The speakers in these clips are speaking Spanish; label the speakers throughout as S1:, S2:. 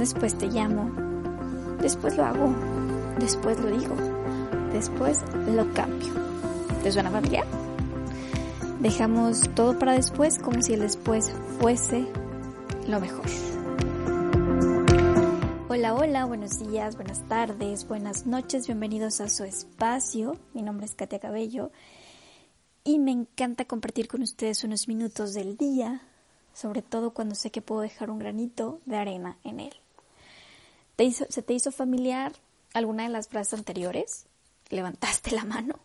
S1: después te llamo, después lo hago, después lo digo, después lo cambio. ¿Te suena familiar? Dejamos todo para después como si el después fuese lo mejor. Hola, hola, buenos días, buenas tardes, buenas noches, bienvenidos a su espacio. Mi nombre es Katia Cabello y me encanta compartir con ustedes unos minutos del día, sobre todo cuando sé que puedo dejar un granito de arena en él. ¿Se te hizo familiar alguna de las frases anteriores? ¿Levantaste la mano?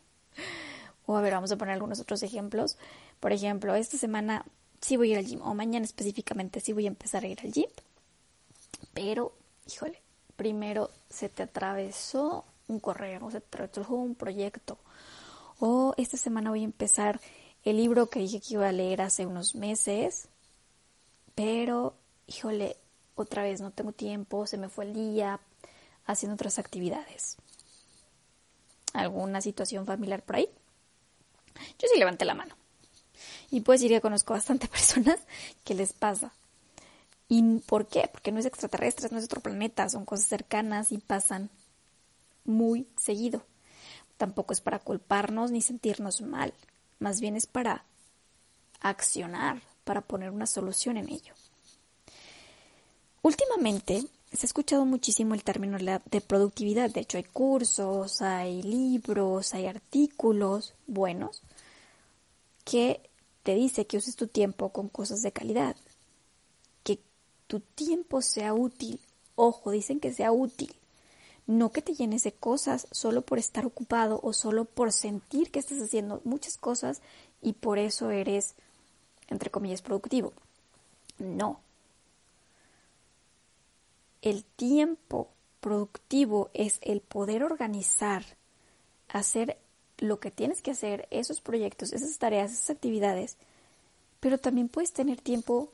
S1: O a ver, vamos a poner algunos otros ejemplos. Por ejemplo, esta semana sí voy a ir al gym, o mañana específicamente sí voy a empezar a ir al gym, pero, híjole, primero se te atravesó un correo, se te atravesó un proyecto, o esta semana voy a empezar el libro que dije que iba a leer hace unos meses, pero, híjole, otra vez no tengo tiempo, se me fue el día haciendo otras actividades. ¿Alguna situación familiar por ahí? Yo sí levanté la mano. Y decir que conozco bastante personas que les pasa. ¿Y por qué? Porque no es extraterrestre, no es otro planeta, son cosas cercanas y pasan muy seguido. Tampoco es para culparnos ni sentirnos mal, más bien es para accionar, para poner una solución en ello. Últimamente se ha escuchado muchísimo el término de productividad. De hecho, hay cursos, hay libros, hay artículos buenos que te dice que uses tu tiempo con cosas de calidad. Que tu tiempo sea útil. Ojo, dicen que sea útil. No que te llenes de cosas solo por estar ocupado o solo por sentir que estás haciendo muchas cosas y por eso eres, entre comillas, productivo. No, el tiempo productivo es el poder organizar, hacer lo que tienes que hacer, esos proyectos, esas tareas, esas actividades, pero también puedes tener tiempo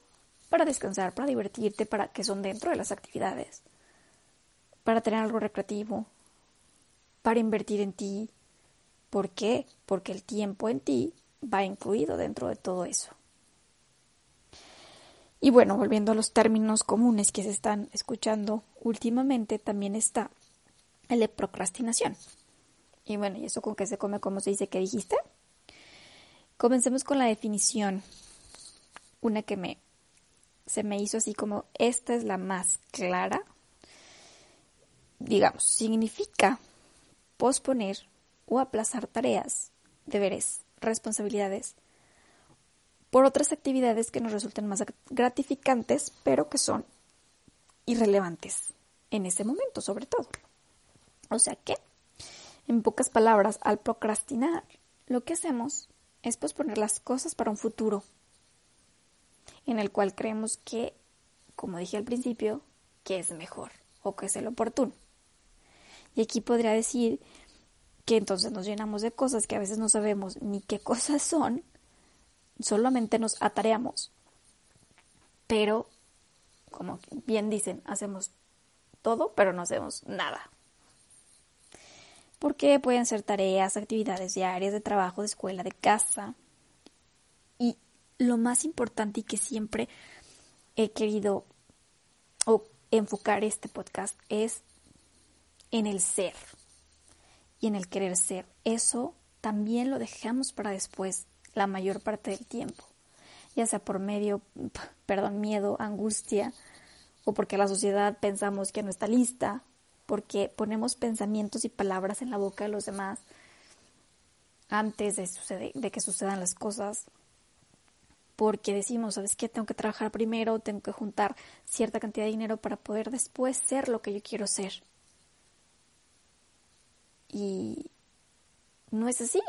S1: para descansar, para divertirte, para que son dentro de las actividades, para tener algo recreativo, para invertir en ti. ¿Por qué? Porque el tiempo en ti va incluido dentro de todo eso. Y bueno, volviendo a los términos comunes que se están escuchando últimamente, también está el de procrastinación. Y bueno, ¿y eso con qué se come? ¿Cómo se dice? ¿Qué dijiste? Comencemos con la definición. Una que me se me hizo así como esta es la más clara. Digamos, significa posponer o aplazar tareas, deberes, responsabilidades por otras actividades que nos resulten más gratificantes, pero que son irrelevantes en ese momento, sobre todo. O sea que, en pocas palabras, al procrastinar, lo que hacemos es posponer las cosas para un futuro en el cual creemos que, como dije al principio, que es mejor o que es el oportuno. Y aquí podría decir que entonces nos llenamos de cosas que a veces no sabemos ni qué cosas son solamente nos atareamos, pero, como bien dicen, hacemos todo, pero no hacemos nada. Porque pueden ser tareas, actividades diarias de trabajo, de escuela, de casa. Y lo más importante y que siempre he querido enfocar este podcast es en el ser y en el querer ser. Eso también lo dejamos para después la mayor parte del tiempo, ya sea por medio, perdón, miedo, angustia, o porque la sociedad pensamos que no está lista, porque ponemos pensamientos y palabras en la boca de los demás antes de, de que sucedan las cosas, porque decimos, ¿sabes qué? Tengo que trabajar primero, tengo que juntar cierta cantidad de dinero para poder después ser lo que yo quiero ser. Y no es así.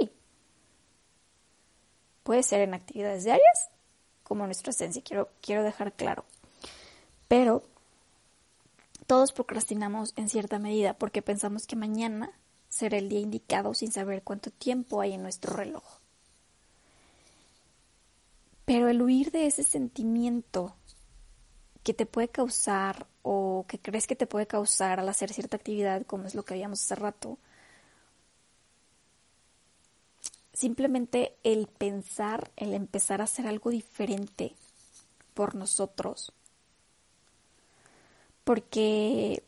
S1: Puede ser en actividades diarias, como nuestra esencia, quiero, quiero dejar claro. Pero todos procrastinamos en cierta medida porque pensamos que mañana será el día indicado sin saber cuánto tiempo hay en nuestro reloj. Pero el huir de ese sentimiento que te puede causar o que crees que te puede causar al hacer cierta actividad, como es lo que habíamos hace rato, simplemente el pensar, el empezar a hacer algo diferente por nosotros, porque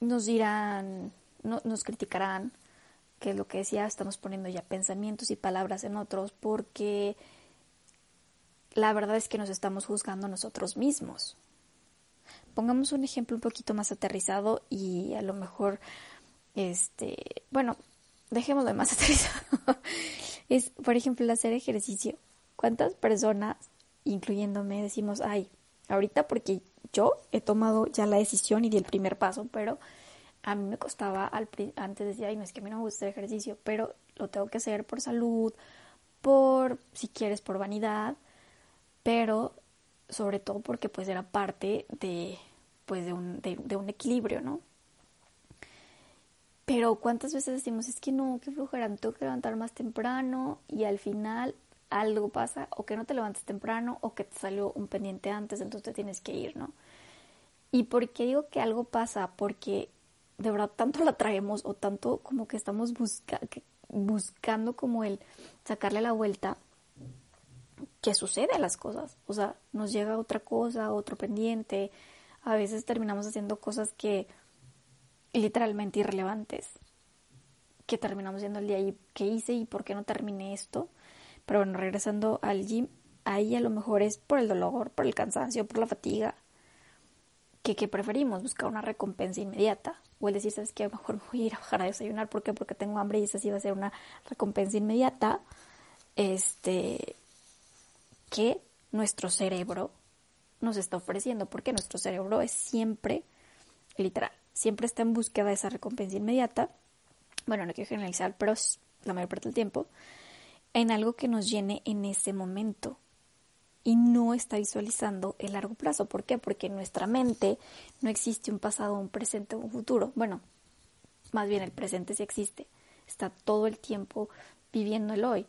S1: nos dirán, no, nos criticarán, que es lo que decía, estamos poniendo ya pensamientos y palabras en otros, porque la verdad es que nos estamos juzgando nosotros mismos. Pongamos un ejemplo un poquito más aterrizado y a lo mejor, este, bueno, dejémoslo de más aterrizado. es, por ejemplo, hacer ejercicio. ¿Cuántas personas, incluyéndome, decimos, ay, ahorita porque yo he tomado ya la decisión y di el primer paso, pero a mí me costaba al, antes decía, ay, no es que a mí no me gusta el ejercicio, pero lo tengo que hacer por salud, por, si quieres, por vanidad, pero sobre todo porque pues era parte de, pues de un, de, un equilibrio, ¿no? Pero cuántas veces decimos, es que no, que flojera, tengo que levantar más temprano y al final algo pasa o que no te levantes temprano o que te salió un pendiente antes, entonces te tienes que ir, ¿no? ¿Y por qué digo que algo pasa? Porque de verdad tanto la traemos o tanto como que estamos buscando como el sacarle la vuelta que sucede a las cosas. O sea, nos llega otra cosa, otro pendiente. A veces terminamos haciendo cosas que literalmente irrelevantes. Que terminamos yendo al día y qué hice y por qué no terminé esto. Pero bueno, regresando al gym, ahí a lo mejor es por el dolor, por el cansancio, por la fatiga. Que, que preferimos buscar una recompensa inmediata. O el decir, ¿sabes qué? A lo mejor voy a ir a bajar a desayunar. Porque tengo hambre y esa sí va a ser una recompensa inmediata. Este, que nuestro cerebro nos está ofreciendo, porque nuestro cerebro es siempre, literal, siempre está en búsqueda de esa recompensa inmediata, bueno, no quiero generalizar, pero la mayor parte del tiempo, en algo que nos llene en ese momento y no está visualizando el largo plazo. ¿Por qué? Porque en nuestra mente no existe un pasado, un presente o un futuro. Bueno, más bien el presente sí existe. Está todo el tiempo viviendo el hoy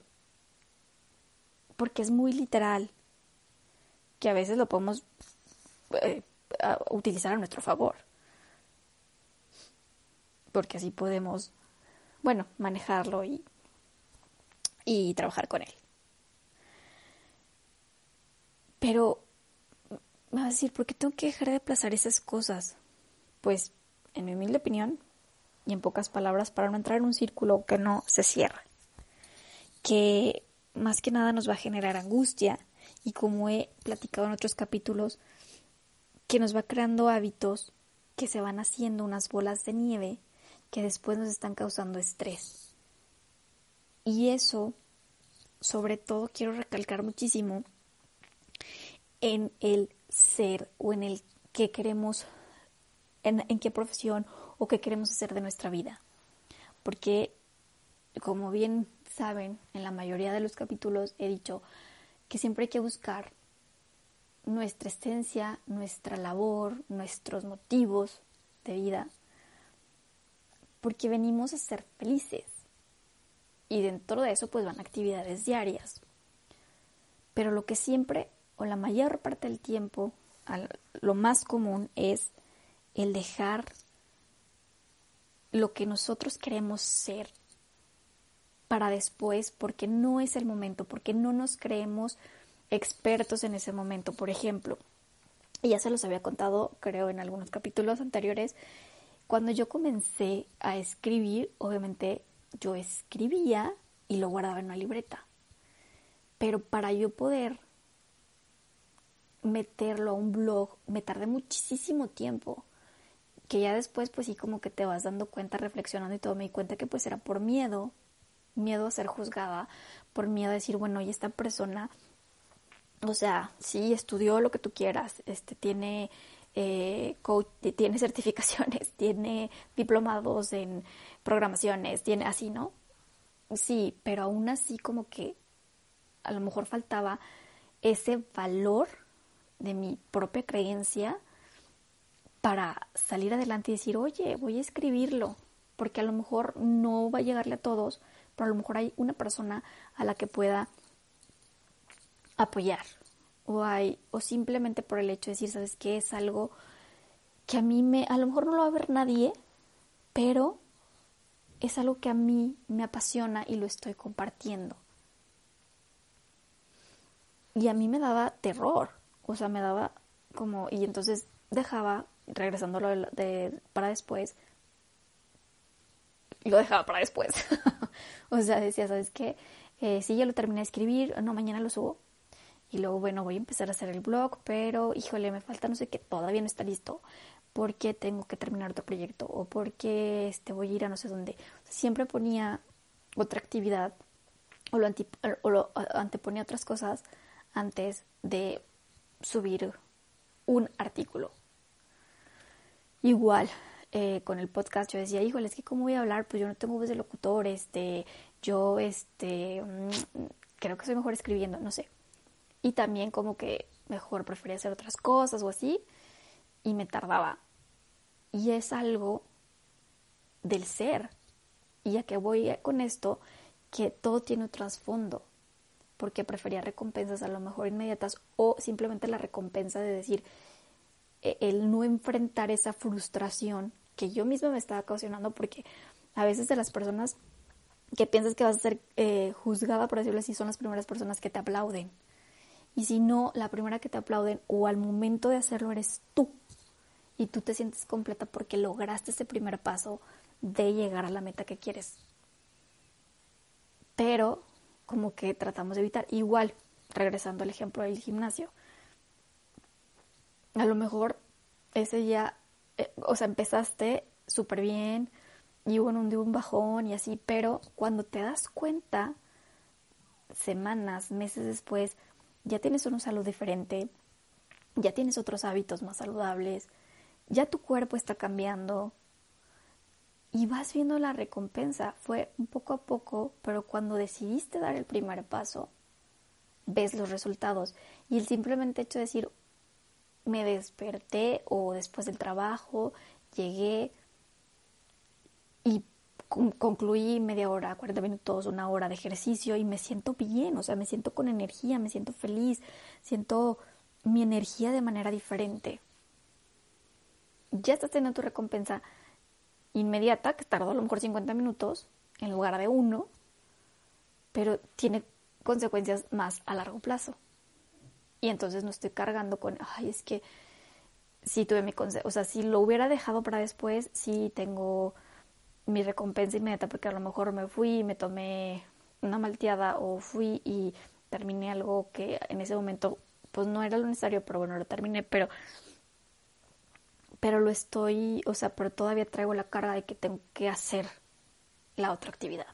S1: porque es muy literal, que a veces lo podemos eh, utilizar a nuestro favor, porque así podemos, bueno, manejarlo y, y trabajar con él. Pero me va a decir, ¿por qué tengo que dejar de aplazar esas cosas? Pues, en mi humilde opinión, y en pocas palabras, para no entrar en un círculo que no se cierra, que más que nada nos va a generar angustia y como he platicado en otros capítulos, que nos va creando hábitos que se van haciendo unas bolas de nieve que después nos están causando estrés. Y eso, sobre todo, quiero recalcar muchísimo en el ser o en el que queremos, en, en qué profesión o qué queremos hacer de nuestra vida. Porque, como bien saben, en la mayoría de los capítulos he dicho que siempre hay que buscar nuestra esencia, nuestra labor, nuestros motivos de vida, porque venimos a ser felices. Y dentro de eso pues van actividades diarias. Pero lo que siempre, o la mayor parte del tiempo, lo más común es el dejar lo que nosotros queremos ser para después porque no es el momento, porque no nos creemos expertos en ese momento. Por ejemplo, ya se los había contado, creo, en algunos capítulos anteriores, cuando yo comencé a escribir, obviamente yo escribía y lo guardaba en una libreta. Pero para yo poder meterlo a un blog, me tardé muchísimo tiempo. Que ya después, pues sí, como que te vas dando cuenta, reflexionando y todo, me di cuenta que pues era por miedo miedo a ser juzgada, por miedo a decir, bueno, y esta persona, o sea, sí estudió lo que tú quieras, este tiene eh, coach, tiene certificaciones, tiene diplomados en programaciones, tiene así, ¿no? Sí, pero aún así como que a lo mejor faltaba ese valor de mi propia creencia para salir adelante y decir, oye, voy a escribirlo, porque a lo mejor no va a llegarle a todos, pero a lo mejor hay una persona a la que pueda apoyar o hay o simplemente por el hecho de decir, ¿sabes qué? Es algo que a mí me a lo mejor no lo va a ver nadie, pero es algo que a mí me apasiona y lo estoy compartiendo. Y a mí me daba terror, o sea, me daba como y entonces dejaba, regresándolo para después, lo dejaba para después. o sea, decía, ¿sabes qué? Eh, sí, ya lo terminé de escribir, no, mañana lo subo. Y luego, bueno, voy a empezar a hacer el blog, pero híjole, me falta no sé qué, todavía no está listo, porque tengo que terminar otro proyecto o porque este, voy a ir a no sé dónde. siempre ponía otra actividad o lo, anteponía otras cosas antes de subir un artículo. Igual, eh, con el podcast yo decía, híjole, es que cómo voy a hablar, pues yo no tengo voz de locutor, este, yo, este, mm, creo que soy mejor escribiendo, no sé. Y también como que mejor prefería hacer otras cosas o así, y me tardaba. Y es algo del ser. Y ya que voy con esto, que todo tiene un trasfondo, porque prefería recompensas a lo mejor inmediatas o simplemente la recompensa de decir, e, el no enfrentar esa frustración que yo misma me estaba ocasionando, porque a veces de las personas que piensas que vas a ser eh, juzgada, por decirlo así, son las primeras personas que te aplauden. Y si no, la primera que te aplauden o al momento de hacerlo eres tú. Y tú te sientes completa porque lograste ese primer paso de llegar a la meta que quieres. Pero como que tratamos de evitar. Igual, regresando al ejemplo del gimnasio. A lo mejor ese día, eh, o sea, empezaste súper bien y hubo un, un bajón y así, pero cuando te das cuenta, semanas, meses después, ya tienes una salud diferente, ya tienes otros hábitos más saludables, ya tu cuerpo está cambiando y vas viendo la recompensa. Fue un poco a poco, pero cuando decidiste dar el primer paso, ves los resultados. Y el simplemente hecho de decir, me desperté o después del trabajo, llegué concluí media hora, 40 minutos, una hora de ejercicio y me siento bien, o sea, me siento con energía, me siento feliz, siento mi energía de manera diferente. Ya estás teniendo tu recompensa inmediata, que tardó a lo mejor 50 minutos en lugar de uno, pero tiene consecuencias más a largo plazo. Y entonces no estoy cargando con, ay, es que si tuve mi consejo, o sea, si lo hubiera dejado para después, sí tengo mi recompensa inmediata porque a lo mejor me fui y me tomé una malteada o fui y terminé algo que en ese momento pues no era lo necesario, pero bueno, lo terminé, pero pero lo estoy, o sea, pero todavía traigo la carga de que tengo que hacer la otra actividad.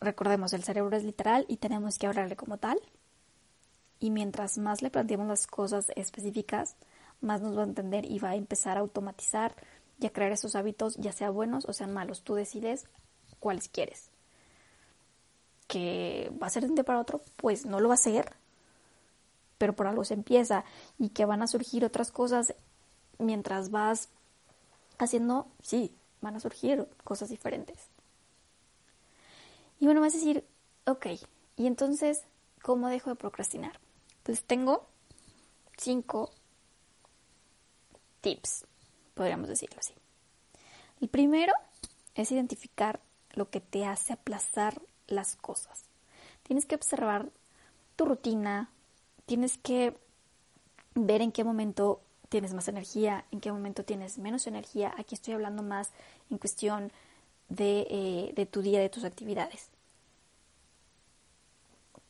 S1: Recordemos, el cerebro es literal y tenemos que hablarle como tal. Y mientras más le planteemos las cosas específicas, más nos va a entender y va a empezar a automatizar y a crear esos hábitos, ya sean buenos o sean malos. Tú decides cuáles quieres. ¿Que va a ser de un día para otro? Pues no lo va a ser, pero por algo se empieza y que van a surgir otras cosas mientras vas haciendo, sí, van a surgir cosas diferentes. Y bueno, vas a decir, ok, y entonces, ¿cómo dejo de procrastinar? Pues tengo cinco tips podríamos decirlo así. El primero es identificar lo que te hace aplazar las cosas. Tienes que observar tu rutina, tienes que ver en qué momento tienes más energía, en qué momento tienes menos energía. Aquí estoy hablando más en cuestión de, eh, tu día, de tus actividades.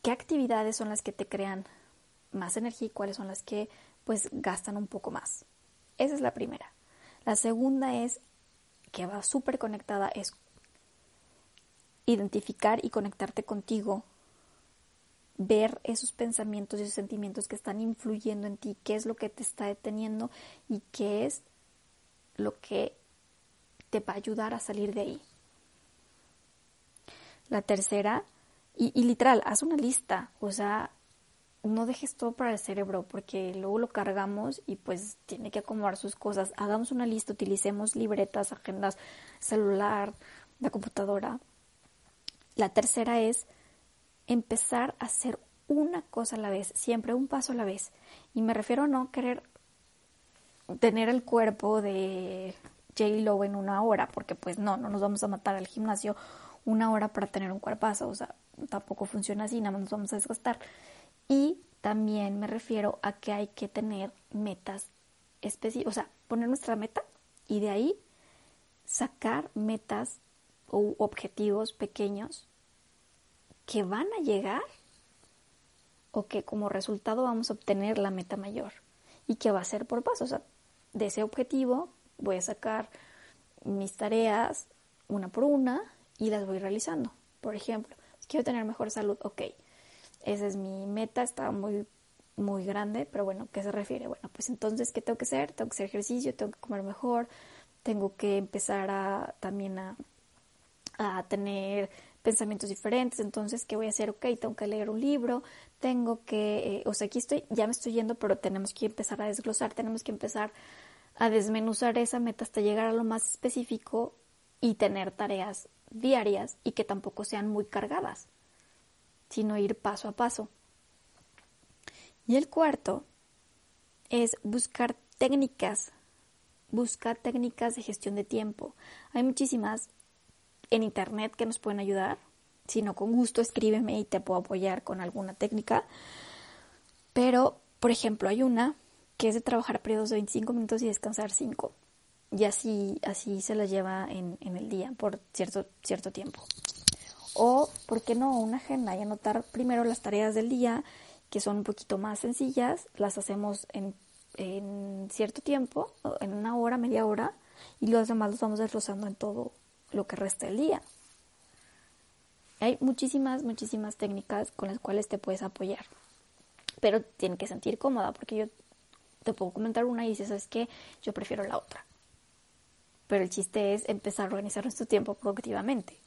S1: ¿Qué actividades son las que te crean más energía y cuáles son las que pues gastan un poco más? Esa es la primera. La segunda es, que va súper conectada, es identificar y conectarte contigo, ver esos pensamientos y esos sentimientos que están influyendo en ti, qué es lo que te está deteniendo y qué es lo que te va a ayudar a salir de ahí. La tercera, y, y literal, haz una lista, o sea, no dejes todo para el cerebro porque luego lo cargamos y pues tiene que acomodar sus cosas. Hagamos una lista, utilicemos libretas, agendas, celular, la computadora. La tercera es empezar a hacer una cosa a la vez, siempre un paso a la vez. Y me refiero a no querer tener el cuerpo de J. Lo en una hora, porque pues no, no nos vamos a matar al gimnasio una hora para tener un cuerpazo, o sea, tampoco funciona así, nada más nos vamos a desgastar y también me refiero a que hay que tener metas específicas, o sea, poner nuestra meta y de ahí sacar metas o objetivos pequeños que van a llegar o que como resultado vamos a obtener la meta mayor y que va a ser por paso. O sea, de ese objetivo voy a sacar mis tareas una por una y las voy realizando. Por ejemplo, quiero tener mejor salud, ok, esa es mi meta, está muy, muy grande, pero bueno, ¿qué se refiere? Bueno, pues entonces, ¿qué tengo que hacer? Tengo que hacer ejercicio, tengo que comer mejor, tengo que empezar a también a, a tener pensamientos diferentes, entonces, ¿qué voy a hacer? Ok, tengo que leer un libro, tengo que, eh, o sea, aquí estoy, ya me estoy yendo, pero tenemos que empezar a desglosar, tenemos que empezar a desmenuzar esa meta hasta llegar a lo más específico y tener tareas diarias y que tampoco sean muy cargadas, sino ir paso a paso. Y el cuarto es buscar técnicas, buscar técnicas de gestión de tiempo. Hay muchísimas en internet que nos pueden ayudar. Si no, con gusto escríbeme y te puedo apoyar con alguna técnica. Pero, por ejemplo, hay una que es de trabajar periodos de 25 minutos y descansar 5. Y así, así se la lleva en, en el día por cierto, cierto tiempo. O, ¿por qué no? Una agenda y anotar primero las tareas del día, que son un poquito más sencillas, las hacemos en, en cierto tiempo, en una hora, media hora, y los demás los vamos desglosando en todo lo que resta del día. Hay muchísimas, muchísimas técnicas con las cuales te puedes apoyar, pero tiene que sentir cómoda, porque yo te puedo comentar una y dices, ¿sabes qué? Yo prefiero la otra. Pero el chiste es empezar a organizar nuestro tiempo productivamente.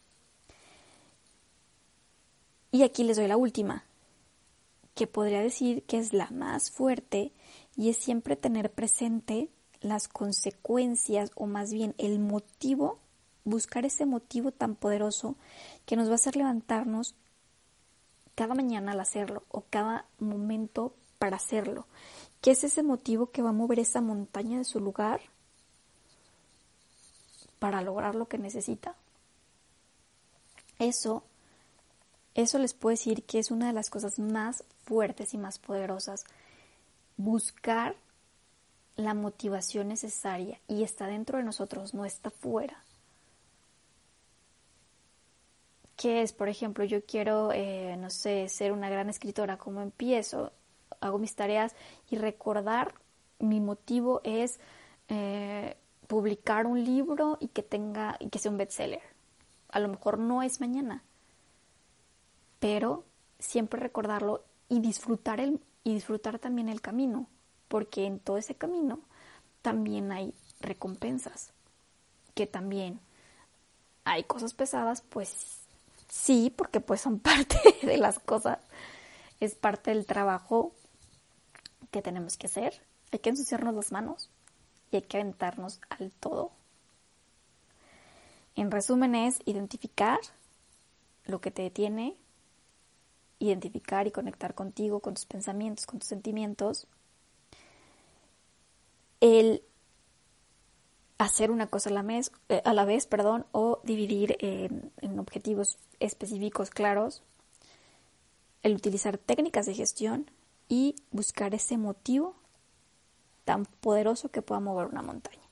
S1: Y aquí les doy la última, que podría decir que es la más fuerte y es siempre tener presente las consecuencias o más bien el motivo buscar ese motivo tan poderoso que nos va a hacer levantarnos cada mañana al hacerlo o cada momento para hacerlo. ¿Qué es ese motivo que va a mover esa montaña de su lugar para lograr lo que necesita? Eso, eso les puedo decir que es una de las cosas más fuertes y más poderosas. Buscar la motivación necesaria y está dentro de nosotros, no está fuera. que es, por ejemplo, yo quiero, eh, no sé, ser una gran escritora, ¿cómo empiezo? Hago mis tareas y recordar mi motivo es eh, publicar un libro y que tenga, y que sea un bestseller. A lo mejor no es mañana, pero siempre recordarlo y disfrutar el, y disfrutar también el camino, porque en todo ese camino también hay recompensas, que también hay cosas pesadas, pues Sí, porque pues son parte de las cosas, es parte del trabajo que tenemos que hacer. Hay que ensuciarnos las manos y hay que aventarnos al todo. En resumen es identificar lo que te detiene, identificar y conectar contigo, con tus pensamientos, con tus sentimientos. El hacer una cosa a la, vez, eh, a la vez perdón, o dividir en objetivos específicos claros, el utilizar técnicas de gestión y buscar ese motivo tan poderoso que pueda mover una montaña.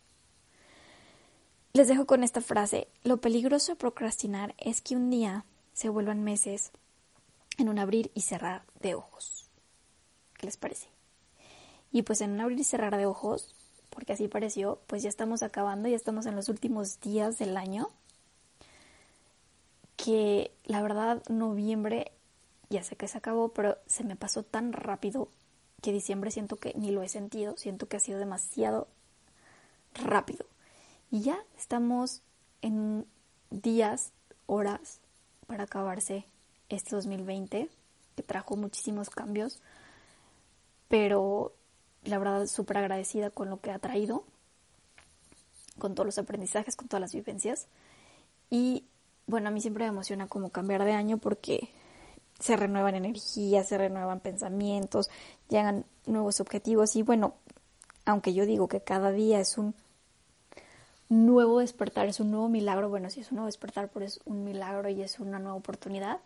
S1: Les dejo con esta frase, lo peligroso de procrastinar es que un día se vuelvan meses en un abrir y cerrar de ojos. ¿Qué les parece? Y pues en un abrir y cerrar de ojos porque así pareció, pues ya estamos acabando, ya estamos en los últimos días del año, que la verdad noviembre, ya sé que se acabó, pero se me pasó tan rápido que diciembre siento que ni lo he sentido, siento que ha sido demasiado rápido. Y ya estamos en días, horas para acabarse este 2020, que trajo muchísimos cambios, pero la verdad súper agradecida con lo que ha traído, con todos los aprendizajes, con todas las vivencias. Y bueno, a mí siempre me emociona como cambiar de año porque se renuevan energías, se renuevan pensamientos, llegan nuevos objetivos y bueno, aunque yo digo que cada día es un nuevo despertar, es un nuevo milagro, bueno, si es un nuevo despertar, pero es un milagro y es una nueva oportunidad,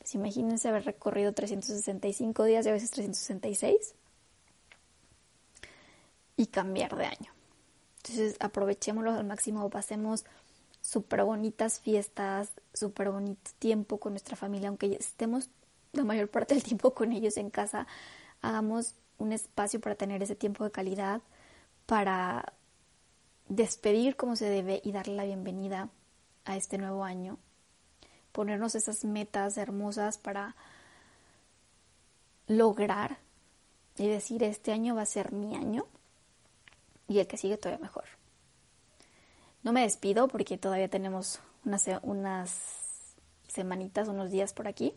S1: Pues imagínense haber recorrido 365 días y a veces 366 y cambiar de año. Entonces aprovechémoslo al máximo, pasemos súper bonitas fiestas, súper bonito tiempo con nuestra familia, aunque estemos la mayor parte del tiempo con ellos en casa, hagamos un espacio para tener ese tiempo de calidad, para despedir como se debe y darle la bienvenida a este nuevo año, ponernos esas metas hermosas para lograr y decir este año va a ser mi año y el que sigue todavía mejor. No me despido porque todavía tenemos unas, unas semanitas, unos días por aquí,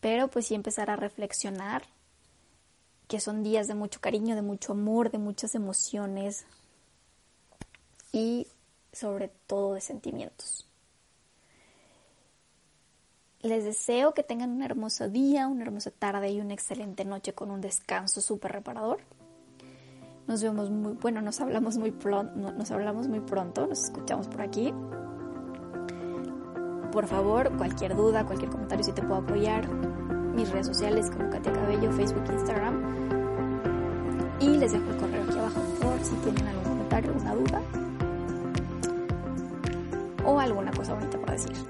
S1: pero pues sí empezar a reflexionar que son días de mucho cariño, de mucho amor, de muchas emociones y sobre todo de sentimientos. Les deseo que tengan un hermoso día, una hermosa tarde y una excelente noche con un descanso súper reparador. Nos vemos muy, bueno, nos hablamos muy pronto, nos hablamos muy pronto, nos escuchamos por aquí. Por favor, cualquier duda, cualquier comentario, si te puedo apoyar, mis redes sociales como Katia Cabello, Facebook, Instagram. Y les dejo el correo aquí abajo por si tienen algún comentario, alguna duda o alguna cosa bonita para decir.